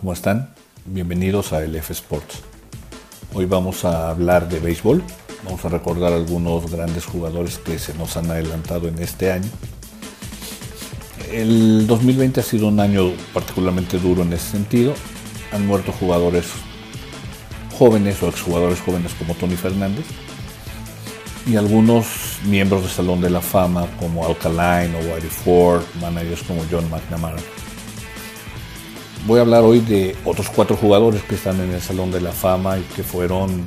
¿cómo están? Bienvenidos a LF Sports. Hoy vamos a hablar de béisbol, vamos a recordar algunos grandes jugadores que se nos han adelantado en este año. El 2020 ha sido un año particularmente duro en ese sentido. Han muerto jugadores jóvenes o exjugadores jóvenes como Tony Fernández y algunos miembros del Salón de la Fama como Alkaline o Whitey Ford, managers como John McNamara. Voy a hablar hoy de otros cuatro jugadores que están en el Salón de la Fama y que fueron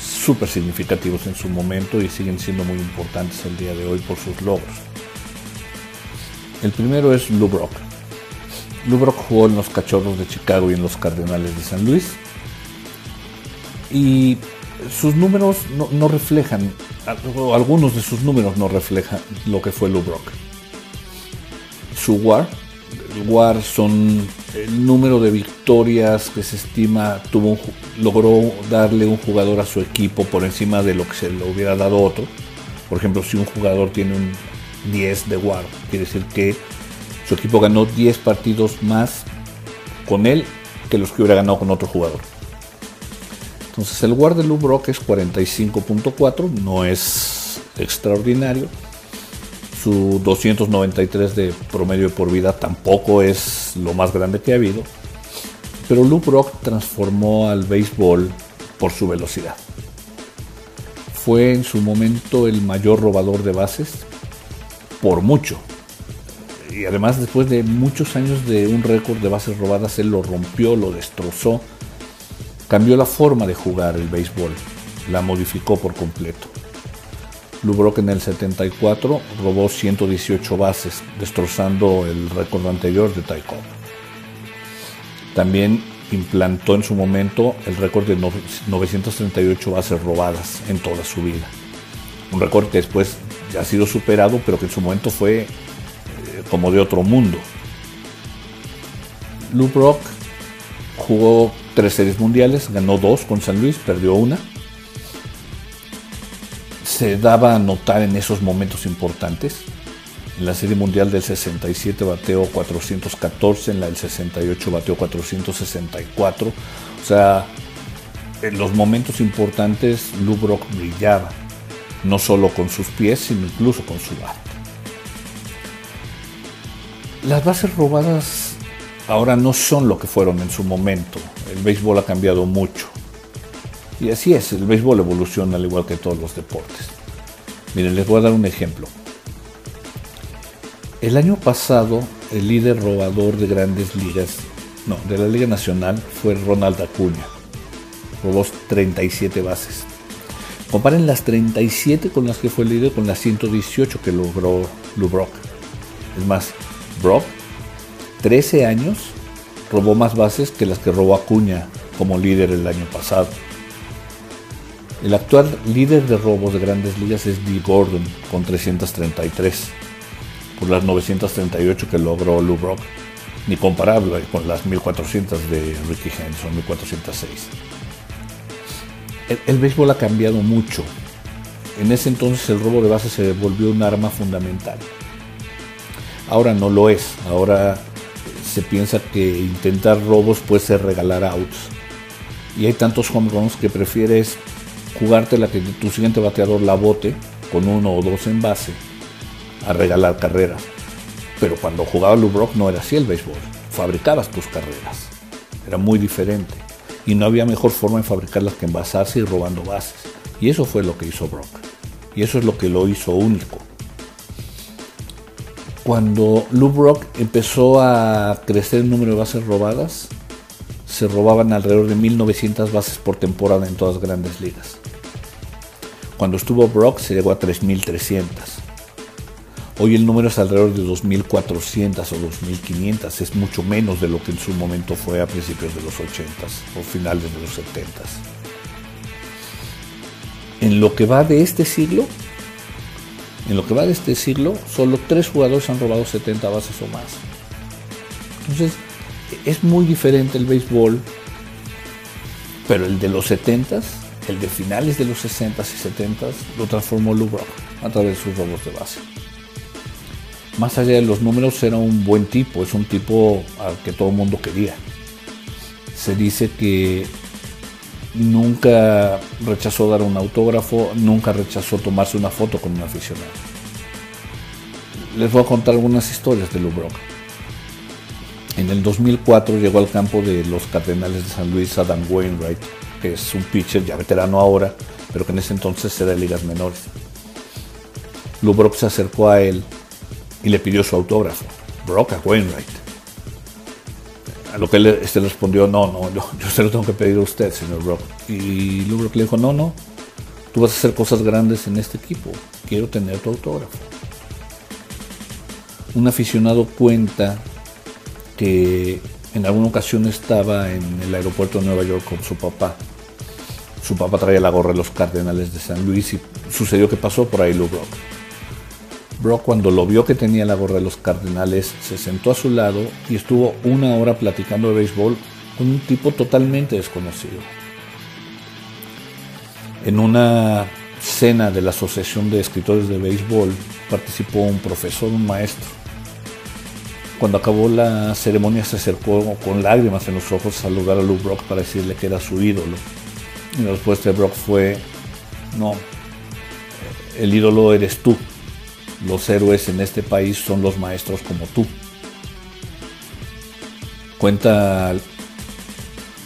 súper significativos en su momento y siguen siendo muy importantes el día de hoy por sus logros. El primero es Lou Brock. Lou Brock jugó en los Cachorros de Chicago y en los Cardenales de San Luis. Y sus números no, reflejan, algunos de sus números no reflejan lo que fue Lou Brock. Su WAR, el WAR son el número de victorias que se estima tuvo logró darle un jugador a su equipo por encima de lo que se le hubiera dado otro. Por ejemplo, si un jugador tiene un 10 de WAR, quiere decir que su equipo ganó 10 partidos más con él que los que hubiera ganado con otro jugador. Entonces el WAR de Lou Brock es 45.4, no es extraordinario. Su 293 de promedio por vida tampoco es lo más grande que ha habido. Pero Lou Brock transformó al béisbol por su velocidad. Fue en su momento el mayor robador de bases por mucho. Y además después de muchos años de un récord de bases robadas, él lo rompió, lo destrozó cambió la forma de jugar el béisbol, la modificó por completo. Lou Brock en el 74 robó 118 bases, destrozando el récord anterior de Ty También implantó en su momento el récord de 938 bases robadas en toda su vida. Un récord que después ya ha sido superado, pero que en su momento fue eh, como de otro mundo. Lou Brock jugó tres series mundiales, ganó dos con San Luis, perdió una. Se daba a notar en esos momentos importantes. En la serie mundial del 67 bateó 414, en la del 68 bateó 464. O sea, en los momentos importantes Lou Brock brillaba, no solo con sus pies, sino incluso con su bat. Las bases robadas ahora no son lo que fueron en su momento. El béisbol ha cambiado mucho. Y así es, el béisbol evoluciona al igual que todos los deportes. Miren, les voy a dar un ejemplo. El año pasado, el líder robador de grandes ligas, no, de la Liga Nacional, fue Ronald Acuña. Robó 37 bases. Comparen las 37 con las que fue el líder con las 118 que logró Lou Brock. Es más, Brock 13 años robó más bases que las que robó Acuña como líder el año pasado. El actual líder de robos de grandes ligas es Dee Gordon con 333 por las 938 que logró Lou Brock, ni comparable con las 1400 de Ricky Henson, 1406. El, el béisbol ha cambiado mucho. En ese entonces el robo de bases se volvió un arma fundamental. Ahora no lo es. Ahora se piensa que intentar robos puede ser regalar outs. Y hay tantos home runs que prefieres jugarte la que tu siguiente bateador la bote con uno o dos en base a regalar carreras. Pero cuando jugaba Lou Brock no era así el béisbol. Fabricabas tus carreras. Era muy diferente. Y no había mejor forma de fabricarlas que envasarse y robando bases. Y eso fue lo que hizo Brock. Y eso es lo que lo hizo único cuando Lou Brock empezó a crecer el número de bases robadas, se robaban alrededor de 1900 bases por temporada en todas grandes ligas. Cuando estuvo Brock se llegó a 3300. Hoy el número es alrededor de 2400 o 2500, es mucho menos de lo que en su momento fue a principios de los 80s o finales de los 70s. En lo que va de este siglo, en lo que va de este siglo, solo tres jugadores han robado 70 bases o más. Entonces, es muy diferente el béisbol, pero el de los 70s, el de finales de los 60s y 70s, lo transformó Lou Brock a través de sus robos de base. más allá de los números, era un buen tipo, es un tipo al que todo el mundo quería. Se dice que nunca rechazó dar un autógrafo, nunca rechazó tomarse una foto con un aficionado. Les voy a contar algunas historias de Lou Brock. En el 2004 llegó al campo de los Cardenales de San Luis Adam Wainwright, que es un pitcher ya veterano ahora, pero que en ese entonces era de ligas menores. Lou Brock se acercó a él y le pidió su autógrafo. Brock a Wainwright. A lo que él este respondió, no, no, yo, yo, se lo tengo que pedir a usted, señor Brock. Y Lou Brock le dijo, no, no, tú vas a hacer cosas grandes en este equipo, quiero tener tu autógrafo. Un aficionado cuenta que en alguna ocasión estaba en el aeropuerto de Nueva York con su papá. Su papá traía la gorra de los Cardenales de San Luis y sucedió que pasó por ahí Lou Brock. Brock cuando lo vio que tenía la gorra de los Cardenales se sentó a su lado y estuvo una hora platicando de béisbol con un tipo totalmente desconocido. En una cena de la Asociación de Escritores de Béisbol participó un profesor, un maestro, cuando acabó la ceremonia se acercó con lágrimas en los ojos a saludar a Lou Brock para decirle que era su ídolo. Y la respuesta de Brock fue, no, el ídolo eres tú. Los héroes en este país son los maestros como tú. Cuenta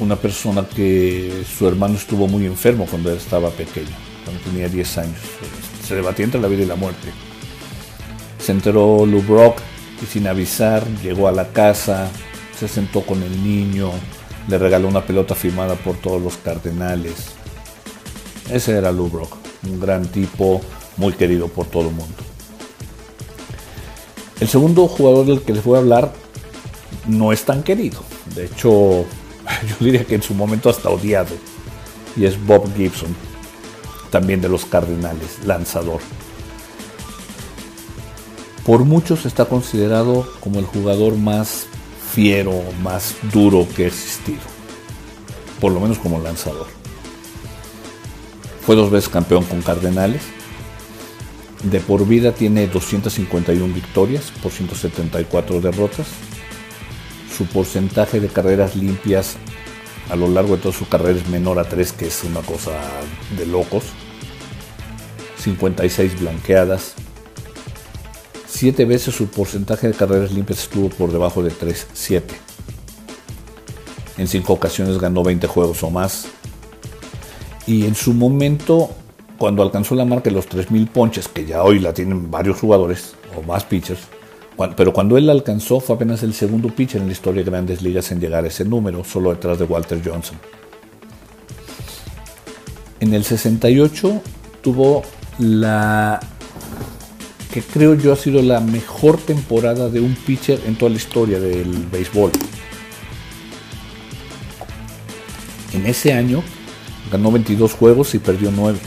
una persona que su hermano estuvo muy enfermo cuando él estaba pequeño, cuando tenía 10 años. Se debatía entre la vida y la muerte. Se enteró Lou Brock y sin avisar llegó a la casa, se sentó con el niño, le regaló una pelota firmada por todos los cardenales. Ese era Lou Brock, un gran tipo, muy querido por todo el mundo. El segundo jugador del que les voy a hablar no es tan querido, de hecho yo diría que en su momento hasta odiado, y es Bob Gibson, también de los Cardenales, lanzador por muchos está considerado como el jugador más fiero, más duro que ha existido, por lo menos como lanzador. Fue dos veces campeón con Cardenales. De por vida tiene 251 victorias por 174 derrotas. Su porcentaje de carreras limpias a lo largo de toda su carrera es menor a 3, que es una cosa de locos. 56 blanqueadas, Siete veces su porcentaje de carreras limpias estuvo por debajo de 3, 7. En cinco ocasiones ganó 20 juegos o más. Y en su momento, cuando alcanzó la marca de los 3.000 ponches, que ya hoy la tienen varios jugadores o más pitchers, pero cuando él la alcanzó fue apenas el segundo pitcher en la historia de grandes ligas en llegar a ese número, solo detrás de Walter Johnson. En el 68 tuvo la que creo yo ha sido la mejor temporada de un pitcher en toda la historia del béisbol. En ese año ganó 22 juegos y perdió 9.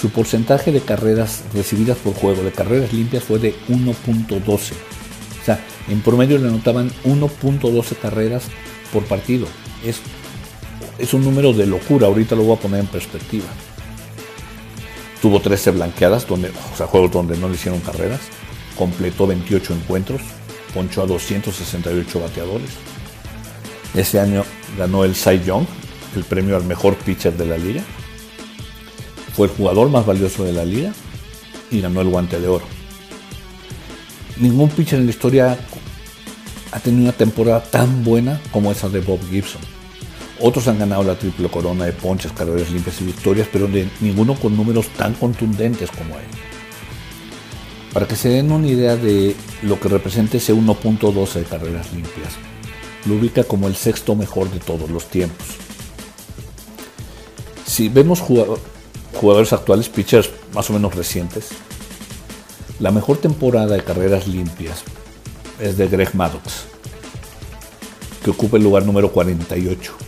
Su porcentaje de carreras recibidas por juego, de carreras limpias, fue de 1.12. O sea, en promedio le anotaban 1.12 carreras por partido. Es, es un número de locura, ahorita lo voy a poner en perspectiva. Tuvo 13 blanqueadas, donde, o sea, juegos donde no le hicieron carreras. Completó 28 encuentros, ponchó a 268 bateadores. Ese año ganó el Cy Young, el premio al mejor pitcher de la liga. Fue el jugador más valioso de la liga y ganó el guante de oro. Ningún pitcher en la historia ha tenido una temporada tan buena como esa de Bob Gibson. Otros han ganado la triple corona de ponches, carreras limpias y victorias, pero de ninguno con números tan contundentes como él. Para que se den una idea de lo que representa ese 1.12 de carreras limpias, lo ubica como el sexto mejor de todos los tiempos. Si vemos jugadores actuales, pitchers más o menos recientes, la mejor temporada de carreras limpias es de Greg Maddox, que ocupa el lugar número 48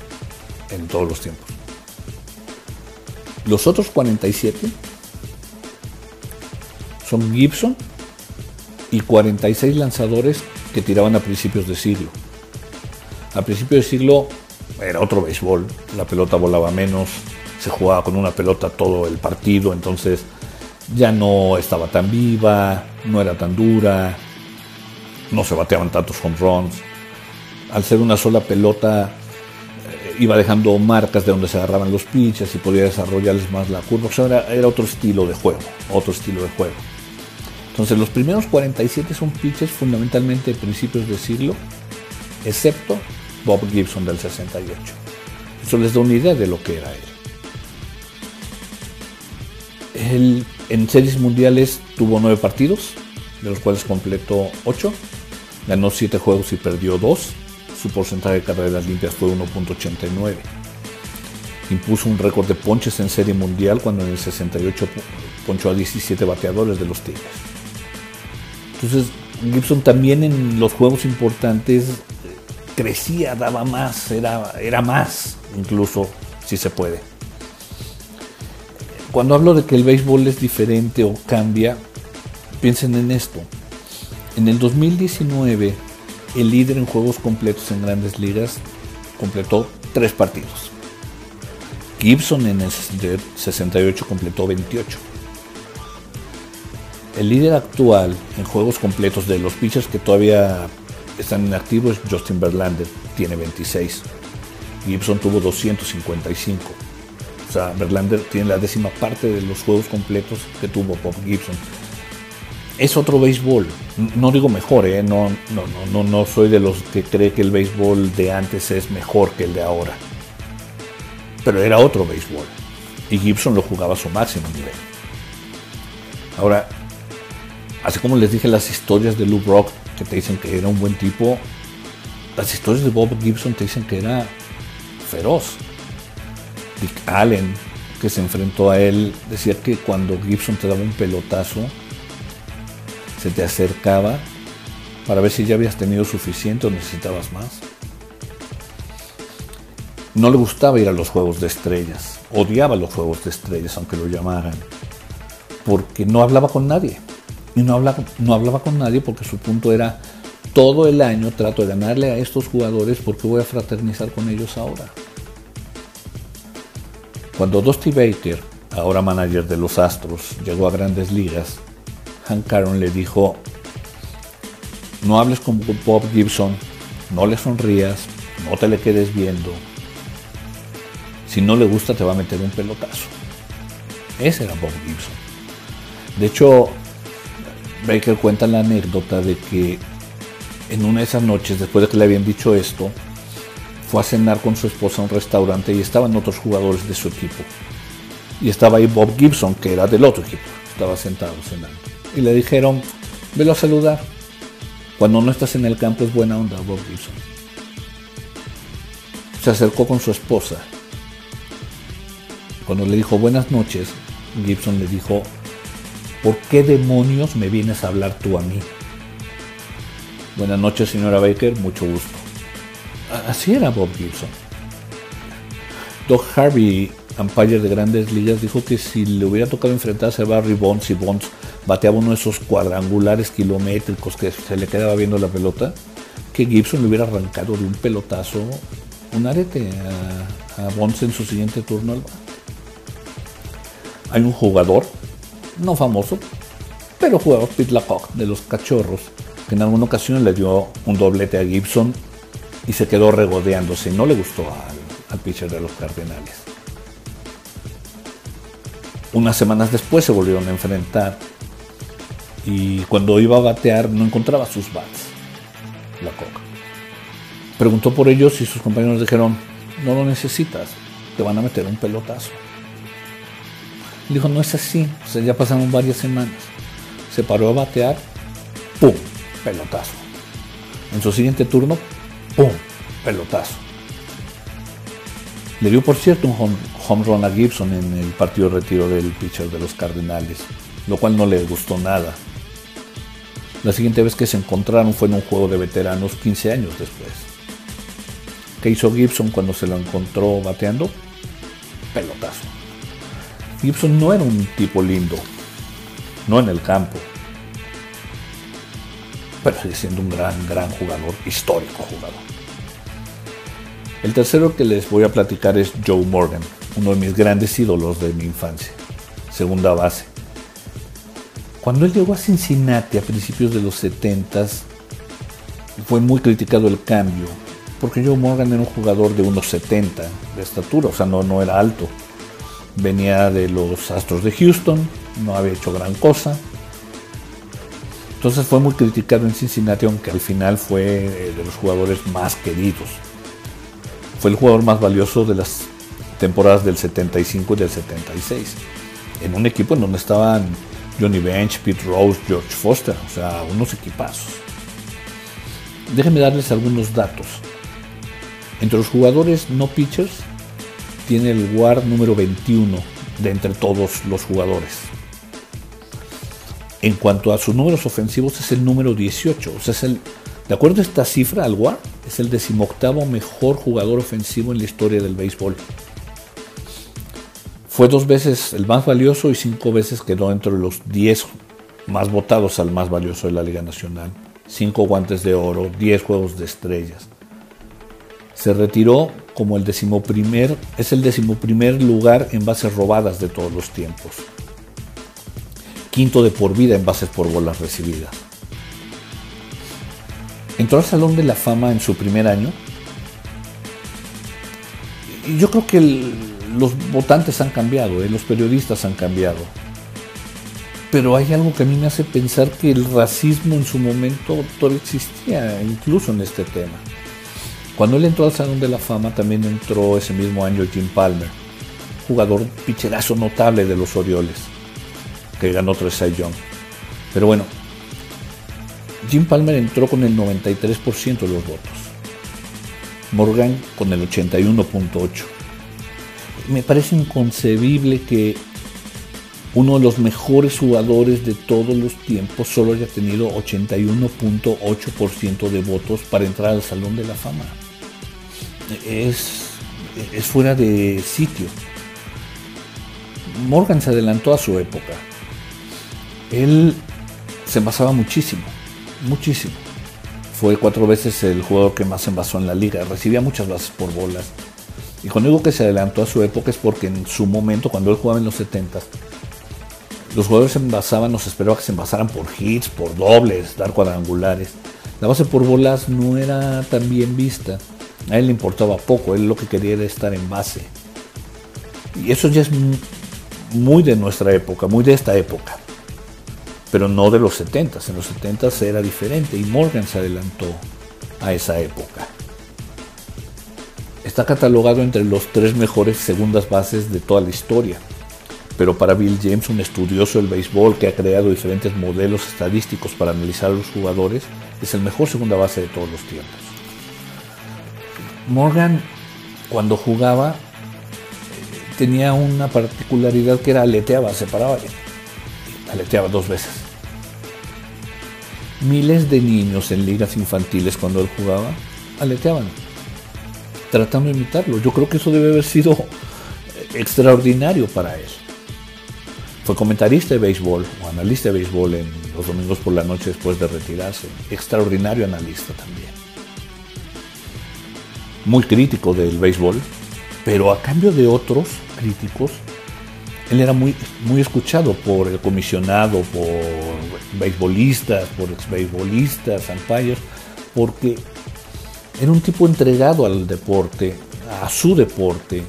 en todos los tiempos. Los otros 47 son Gibson y 46 lanzadores que tiraban a principios de siglo. A principios de siglo era otro béisbol, la pelota volaba menos, se jugaba con una pelota todo el partido, entonces ya no estaba tan viva, no era tan dura, no se bateaban tantos home runs. Al ser una sola pelota, iba dejando marcas de donde se agarraban los pitches y podía desarrollarles más la curva. O sea, era, era otro estilo de juego, otro estilo de juego. Entonces, los primeros 47 son pitches fundamentalmente de principios de siglo, excepto Bob Gibson del 68. Eso les da una idea de lo que era él. Él en series mundiales tuvo nueve partidos, de los cuales completó ocho. Ganó siete juegos y perdió dos. Su porcentaje de carreras limpias fue 1.89. Impuso un récord de ponches en serie mundial cuando en el 68 ponchó a 17 bateadores de los Tigres. Entonces, Gibson también en los juegos importantes crecía, daba más, era, era más, incluso si se puede. Cuando hablo de que el béisbol es diferente o cambia, piensen en esto. En el 2019, el líder en juegos completos en grandes ligas completó tres partidos. Gibson en el 68 completó 28. El líder actual en juegos completos de los pitchers que todavía están inactivos es Justin Verlander, tiene 26. Gibson tuvo 255. O sea, Verlander tiene la décima parte de los juegos completos que tuvo Bob Gibson. Es otro béisbol. No digo mejor, ¿eh? no, no, no, no soy de los que cree que el béisbol de antes es mejor que el de ahora. Pero era otro béisbol. Y Gibson lo jugaba a su máximo nivel. Ahora, así como les dije las historias de Lou Brock que te dicen que era un buen tipo, las historias de Bob Gibson te dicen que era feroz. Dick Allen, que se enfrentó a él, decía que cuando Gibson te daba un pelotazo, se te acercaba para ver si ya habías tenido suficiente o necesitabas más. No le gustaba ir a los juegos de estrellas, odiaba los juegos de estrellas, aunque lo llamaran, porque no hablaba con nadie. Y no hablaba, no hablaba con nadie porque su punto era, todo el año trato de ganarle a estos jugadores porque voy a fraternizar con ellos ahora. Cuando Dusty Baker, ahora manager de los Astros, llegó a grandes ligas, Hank le dijo, no hables con Bob Gibson, no le sonrías, no te le quedes viendo. Si no le gusta te va a meter un pelotazo. Ese era Bob Gibson. De hecho, Baker cuenta la anécdota de que en una de esas noches, después de que le habían dicho esto, fue a cenar con su esposa a un restaurante y estaban otros jugadores de su equipo. Y estaba ahí Bob Gibson, que era del otro equipo. Estaba sentado cenando. Y le dijeron, velo a saludar. Cuando no estás en el campo es buena onda, Bob Gibson. Se acercó con su esposa. Cuando le dijo buenas noches, Gibson le dijo, ¿por qué demonios me vienes a hablar tú a mí? Buenas noches, señora Baker, mucho gusto. Así era Bob Gibson. Doc Harvey, umpire de grandes ligas, dijo que si le hubiera tocado enfrentarse a Barry Bonds y Bonds bateaba uno de esos cuadrangulares kilométricos que se le quedaba viendo la pelota, que Gibson le hubiera arrancado de un pelotazo un arete a, a Bonds en su siguiente turno al Hay un jugador, no famoso, pero jugador Pete LaCock de los Cachorros, que en alguna ocasión le dio un doblete a Gibson y se quedó regodeándose. No le gustó al, al pitcher de los Cardenales. Unas semanas después se volvieron a enfrentar y cuando iba a batear no encontraba sus bats. La coca. Preguntó por ellos y sus compañeros dijeron, no lo necesitas, te van a meter un pelotazo. Dijo, no es así, o sea, ya pasaron varias semanas. Se paró a batear, ¡pum! Pelotazo. En su siguiente turno, ¡pum! Pelotazo. Le dio, por cierto, un home, home, run a Gibson en el partido de retiro del pitcher de los Cardenales, lo cual no le gustó nada. La siguiente vez que se encontraron fue en un juego de veteranos 15 años después. ¿Qué hizo Gibson cuando se lo encontró bateando? Pelotazo. Gibson no era un tipo lindo, no en el campo, pero sigue siendo un gran, gran jugador, histórico jugador. El tercero que les voy a platicar es Joe Morgan, uno de mis grandes ídolos de mi infancia, segunda base. Cuando él llegó a Cincinnati a principios de los 70 fue muy criticado el cambio, porque Joe Morgan era un jugador de unos 70 de estatura, o sea, no, no era alto. Venía de los Astros de Houston, no había hecho gran cosa. Entonces fue muy criticado en Cincinnati, aunque al final fue de los jugadores más queridos. Fue el jugador más valioso de las temporadas del 75 y del 76. En un equipo en donde estaban Johnny Bench, Pete Rose, George Foster, o sea, unos equipazos. Déjenme darles algunos datos. Entre los jugadores no pitchers, tiene el WAR número 21 de entre todos los jugadores. En cuanto a sus números ofensivos, es el número 18. O sea, es el, de acuerdo a esta cifra, al WAR, es el decimoctavo mejor jugador ofensivo en la historia del béisbol. Fue dos veces el más valioso y cinco veces quedó entre los 10 más votados al más valioso de la Liga Nacional. Cinco guantes de oro, 10 juegos de estrellas. Se retiró como el decimoprimer, es el decimoprimer lugar en bases robadas de todos los tiempos. Quinto de por vida en bases por bolas recibidas. Entró al Salón de la Fama en su primer año. Yo creo que el, los votantes han cambiado, eh, los periodistas han cambiado. Pero hay algo que a mí me hace pensar que el racismo en su momento todavía existía, incluso en este tema. Cuando él entró al Salón de la Fama, también entró ese mismo año Jim Palmer, jugador picherazo notable de los Orioles, que ganó tres Young. Pero bueno, Jim Palmer entró con el 93% de los votos, Morgan con el 81.8% me parece inconcebible que uno de los mejores jugadores de todos los tiempos solo haya tenido 81.8% de votos para entrar al Salón de la Fama. Es, es fuera de sitio. Morgan se adelantó a su época. Él se envasaba muchísimo, muchísimo. Fue cuatro veces el jugador que más se envasó en la liga. Recibía muchas bases por bolas y cuando digo que se adelantó a su época es porque en su momento, cuando él jugaba en los 70, los jugadores se envasaban, nos esperaba que se envasaran por hits, por dobles, dar cuadrangulares. La base por bolas no era tan bien vista. A él le importaba poco, él lo que quería era estar en base. Y eso ya es muy de nuestra época, muy de esta época. Pero no de los 70. En los 70 era diferente y Morgan se adelantó a esa época. Está catalogado entre los tres mejores segundas bases de toda la historia. Pero para Bill James, un estudioso del béisbol que ha creado diferentes modelos estadísticos para analizar a los jugadores, es el mejor segunda base de todos los tiempos. Morgan, cuando jugaba, tenía una particularidad que era aleteaba, se paraba, aleteaba dos veces. Miles de niños en ligas infantiles cuando él jugaba, aleteaban tratando de imitarlo. Yo creo que eso debe haber sido extraordinario para él. Fue comentarista de béisbol o analista de béisbol en los domingos por la noche después de retirarse. Extraordinario analista también. Muy crítico del béisbol, pero a cambio de otros críticos, él era muy, muy escuchado por el comisionado, por beisbolistas, por exbeibolistas, umpires, porque era un tipo entregado al deporte, a su deporte,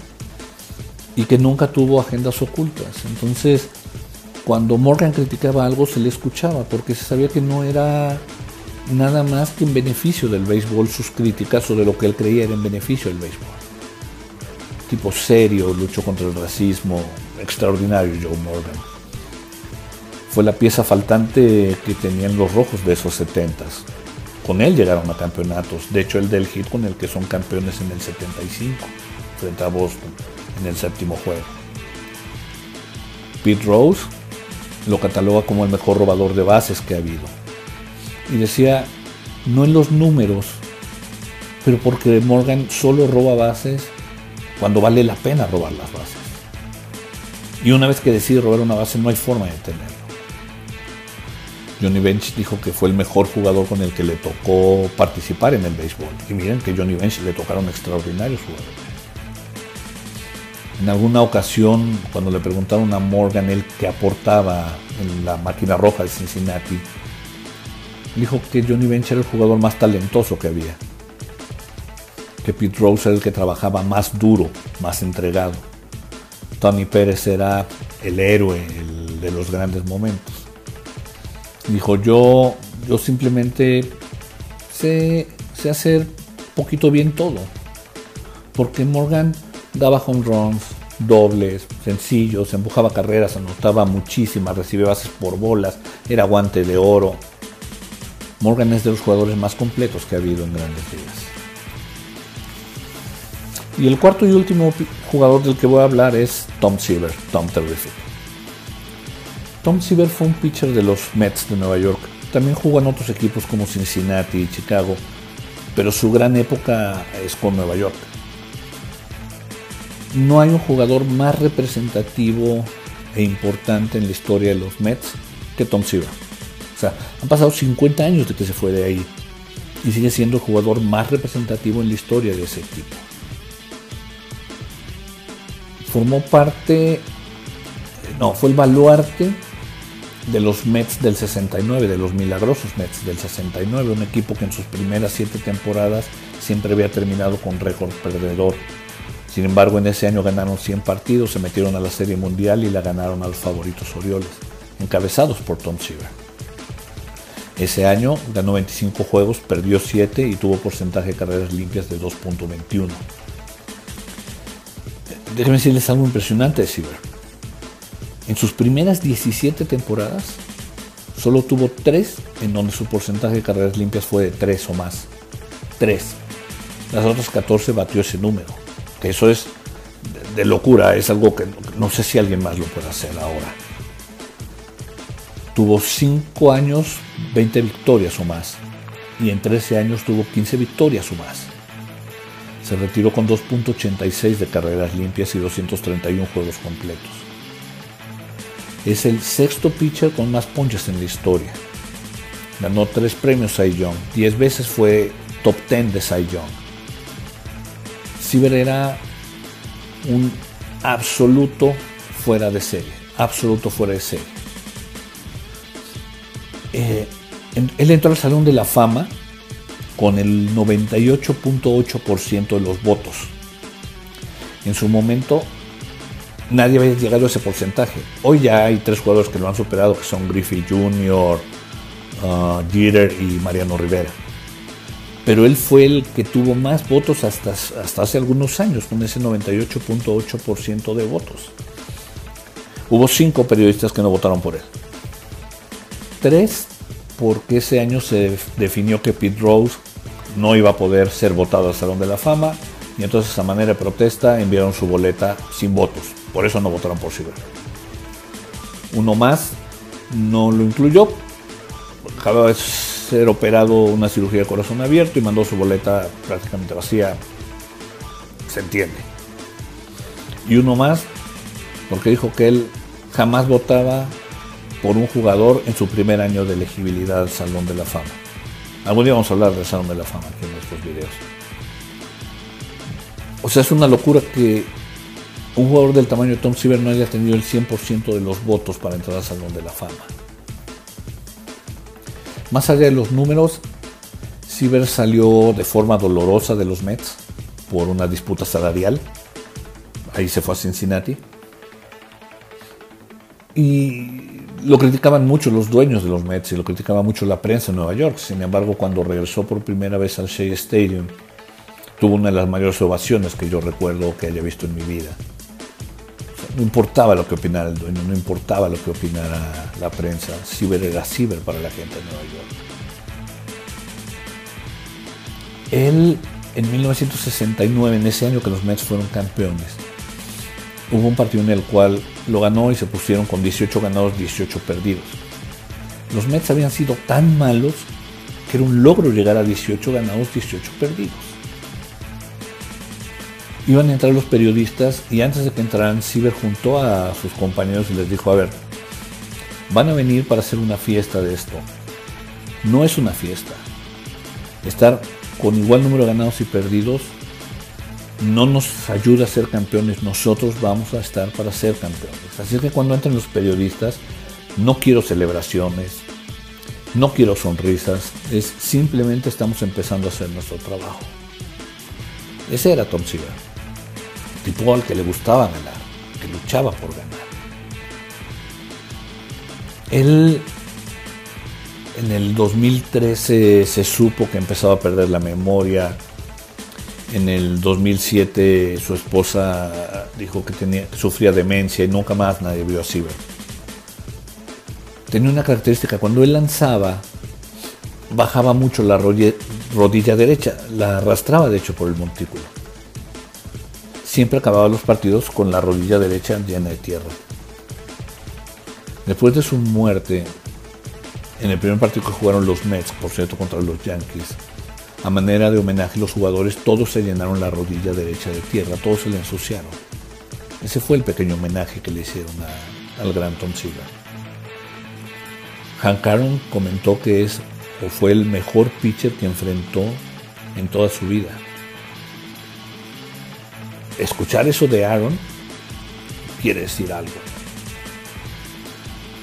y que nunca tuvo agendas ocultas. Entonces, cuando Morgan criticaba algo, se le escuchaba, porque se sabía que no era nada más que en beneficio del béisbol sus críticas o de lo que él creía era en beneficio del béisbol. Tipo serio, luchó contra el racismo, extraordinario Joe Morgan. Fue la pieza faltante que tenían los rojos de esos setentas con él llegaron a campeonatos. De hecho, el del hit con el que son campeones en el 75, frente a Boston, en el séptimo juego. Pete Rose lo cataloga como el mejor robador de bases que ha habido. Y decía, no en los números, pero porque Morgan solo roba bases cuando vale la pena robar las bases. Y una vez que decide robar una base no hay forma de tenerlo. Johnny Bench dijo que fue el mejor jugador con el que le tocó participar en el béisbol. Y miren que Johnny Bench le tocaron extraordinarios jugadores. En alguna ocasión, cuando le preguntaron a Morgan el que aportaba en la máquina roja de Cincinnati, dijo que Johnny Bench era el jugador más talentoso que había. Que Pete Rose era el que trabajaba más duro, más entregado. Tony Pérez era el héroe, de los grandes momentos. Dijo, yo, yo simplemente sé, sé hacer poquito bien todo. Porque Morgan daba home runs, dobles, sencillos, empujaba carreras, anotaba muchísimas, recibía bases por bolas, era guante de oro. Morgan es de los jugadores más completos que ha habido en grandes ligas. Y el cuarto y último jugador del que voy a hablar es Tom Seaver, Tom Terrific. Tom Seaver fue un pitcher de los Mets de Nueva York. También jugó en otros equipos como Cincinnati y Chicago, pero su gran época es con Nueva York no hay un jugador más representativo e importante en la historia de los Mets que Tom Seaver. O sea, han pasado 50 años de que se fue de ahí y sigue siendo el jugador más representativo en la historia de ese equipo. Formó parte, no, fue el baluarte de los Mets del 69, de los milagrosos Mets del 69, un equipo que en sus primeras siete temporadas siempre había terminado con récord perdedor sin embargo, en ese año ganaron 100 partidos, se metieron a la Serie Mundial y la ganaron a los favoritos Orioles, encabezados por Tom Seaver. Ese año ganó 25 juegos, perdió 7 y tuvo porcentaje de carreras limpias de 2.21. Déjenme decirles algo impresionante de Seaver. En sus primeras 17 temporadas, solo tuvo 3 en donde su porcentaje de carreras limpias fue de 3 o más. 3. Las otras 14 batió ese número que eso es de locura, es algo que no sé si alguien más lo puede hacer ahora. Tuvo 5 años, 20 victorias o más, y en 13 años tuvo 15 victorias o más. Se retiró con 2.86 de carreras limpias y 231 juegos completos. Es el sexto pitcher con más ponches en la historia. Ganó 3 premios Cy Young, 10 veces fue top 10 de Cy Young Ciber era un absoluto fuera de serie, absoluto fuera de serie. Eh, él entró al Salón de la Fama con el 98.8% de los votos. En su momento nadie había llegado a ese porcentaje. Hoy ya hay tres jugadores que lo han superado, que son Griffey Jr., uh, Jeter y Mariano Rivera pero él fue el que tuvo más votos hasta, hasta hace algunos años, con ese 98.8% de votos. Hubo cinco periodistas que no votaron por él. Tres, porque ese año se definió que Pete Rose no iba a poder ser votado al Salón de la Fama, y entonces a manera de protesta enviaron su boleta sin votos. Por eso no votaron por Silver. Uno más no lo incluyó. Cada vez ser operado una cirugía de corazón abierto y mandó su boleta prácticamente vacía. Se entiende. Y uno más, porque dijo que él jamás votaba por un jugador en su primer año de elegibilidad al Salón de la Fama. Algún día vamos a hablar del Salón de la Fama aquí en estos videos. O sea, es una locura que un jugador del tamaño de Tom Seaver no haya tenido el 100% de los votos para entrar al Salón de la Fama. Más allá de los números, Siever salió de forma dolorosa de los Mets por una disputa salarial. Ahí se fue a Cincinnati. Y lo criticaban mucho los dueños de los Mets y lo criticaba mucho la prensa en Nueva York. Sin embargo, cuando regresó por primera vez al Shea Stadium, tuvo una de las mayores ovaciones que yo recuerdo que haya visto en mi vida. No importaba lo que opinara el dueño, no importaba lo que opinara la prensa. Ciber era ciber para la gente de Nueva York. Él, en 1969, en ese año que los Mets fueron campeones, hubo un partido en el cual lo ganó y se pusieron con 18 ganados, 18 perdidos. Los Mets habían sido tan malos que era un logro llegar a 18 ganados, 18 perdidos iban a entrar los periodistas y antes de que entraran, Ciber juntó a sus compañeros y les dijo, a ver, van a venir para hacer una fiesta de esto. No es una fiesta. Estar con igual número de ganados y perdidos no nos ayuda a ser campeones. Nosotros vamos a estar para ser campeones. Así que cuando entren los periodistas, no quiero celebraciones. No quiero sonrisas, es simplemente estamos empezando a hacer nuestro trabajo. Ese era Tom Seaver, que le gustaba ganar, que luchaba por ganar. Él en el 2013 se supo que empezaba a perder la memoria. En el 2007 su esposa dijo que, tenía, sufría demencia y nunca más nadie vio a Siever. Tenía una característica, cuando él lanzaba, bajaba mucho la rodilla derecha, la arrastraba de hecho por el montículo. Siempre acababa los partidos con la rodilla derecha llena de tierra. Después de su muerte, en el primer partido que jugaron los Mets, por cierto, contra los Yankees, a manera de homenaje los jugadores todos se llenaron la rodilla derecha de tierra, todos se le ensuciaron. Ese fue el pequeño homenaje que le hicieron al gran Tom Seaver. Hank Aaron comentó que es o fue el mejor pitcher que enfrentó en toda su vida. Escuchar eso de Aaron quiere decir algo.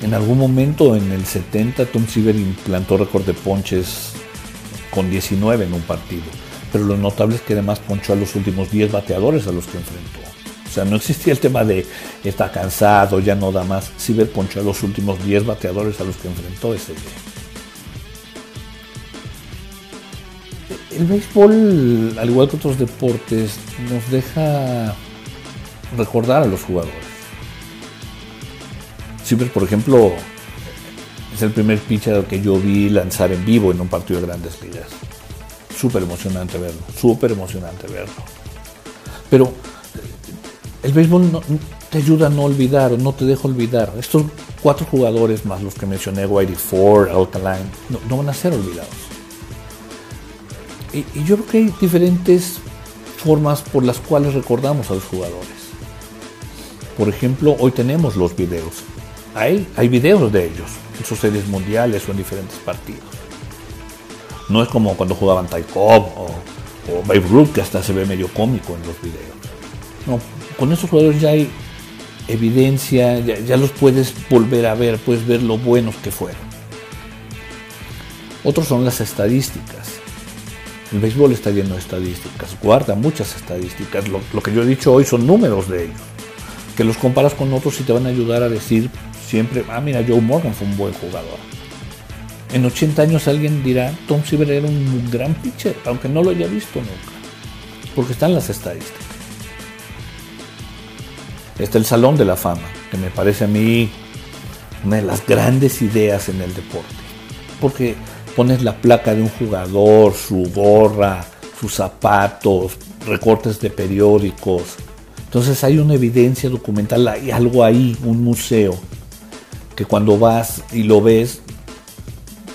En algún momento en el 70 Tom Seaver implantó récord de ponches con 19 en un partido, pero lo notable es que además ponchó a los últimos 10 bateadores a los que enfrentó. O sea, no existía el tema de está cansado, ya no da más. Seaver ponchó a los últimos 10 bateadores a los que enfrentó ese día. El béisbol, al igual que otros deportes, nos deja recordar a los jugadores. Silver, por ejemplo, es el primer pitcher que yo vi lanzar en vivo en un partido de grandes ligas. Súper emocionante verlo, súper emocionante verlo. Pero el béisbol no, te ayuda a no olvidar, no te deja olvidar. Estos cuatro jugadores más los que mencioné, Whitey Ford, Alkaline, no, van a ser olvidados. Y, yo creo que hay diferentes formas por las cuales recordamos a los jugadores. Por ejemplo, hoy tenemos los videos. Hay, hay videos de ellos en sus series mundiales o en diferentes partidos. No es como cuando jugaban Cobb o, o Babe Ruth, que hasta se ve medio cómico en los videos. No, con esos jugadores ya hay evidencia, ya, ya, los puedes volver a ver, puedes ver lo buenos que fueron. Otros son las estadísticas. El béisbol está lleno de estadísticas, guarda muchas estadísticas. Lo, que yo he dicho hoy son números de ellos, que los comparas con otros y te van a ayudar a decir siempre, ah, mira, Joe Morgan fue un buen jugador. En 80 años alguien dirá, Tom Seaver era un gran pitcher, aunque no lo haya visto nunca, porque están las estadísticas. Está el Salón de la Fama, que me parece a mí una de las grandes ideas en el deporte, porque pones la placa de un jugador, su gorra, sus zapatos, recortes de periódicos. Entonces hay una evidencia documental, hay algo ahí, un museo que cuando vas y lo ves,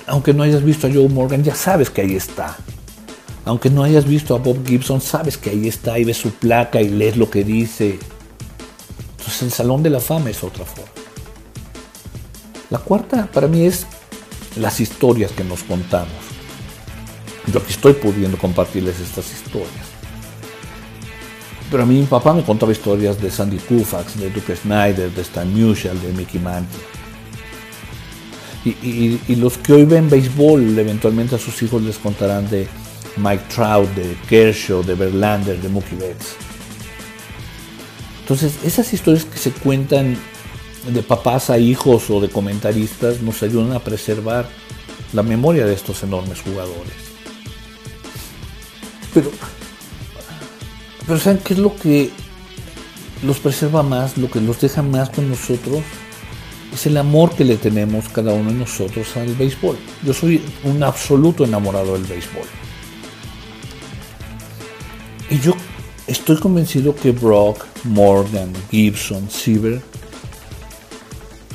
aunque no hayas visto a Joe Morgan, ya sabes que ahí está. Aunque no hayas visto a Bob Gibson, sabes que ahí está y ves su placa y lees lo que dice. Entonces el Salón de la Fama es otra forma. La cuarta para mí es las historias que nos contamos. Yo aquí estoy pudiendo compartirles estas historias. Pero a mí mi papá me contaba historias de Sandy Koufax, de Duke Snyder, de Stan Musial, de Mickey Mantle. Y, los que hoy ven béisbol, eventualmente a sus hijos les contarán de Mike Trout, de Kershaw, de Verlander, de Mookie Betts. Entonces, esas historias que se cuentan de papás a hijos o de comentaristas nos ayudan a preservar la memoria de estos enormes jugadores. Pero, pero ¿saben qué es lo que los preserva más, lo que los deja más con nosotros? es el amor que le tenemos cada uno de nosotros al béisbol. Yo soy un absoluto enamorado del béisbol. Y yo estoy convencido que Brock, Morgan, Gibson, Siever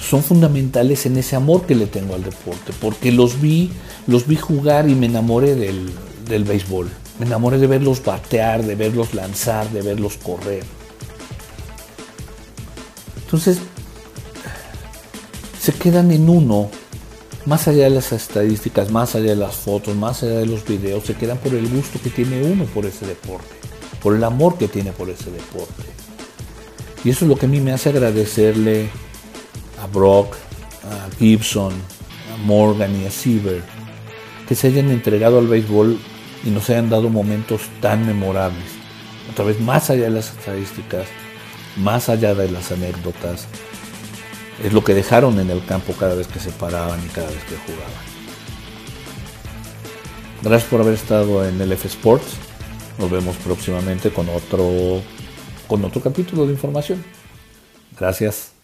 son fundamentales en ese amor que le tengo al deporte, porque los vi, los vi jugar y me enamoré del, del béisbol. Me enamoré de verlos batear, de verlos lanzar, de verlos correr. Entonces, se quedan en uno, más allá de las estadísticas, más allá de las fotos, más allá de los videos, se quedan por el gusto que tiene uno por ese deporte, por el amor que tiene por ese deporte. Y eso es lo que a mí me hace agradecerle a Brock, a Gibson, Morgan y a Siever, que se hayan entregado al béisbol y nos hayan dado momentos tan memorables. Otra vez, más allá de las estadísticas, más allá de las anécdotas, es lo que dejaron en el campo cada vez que se paraban y cada vez que jugaban. Gracias por haber estado en el F Sports. Nos vemos próximamente con otro, con otro capítulo de información. Gracias.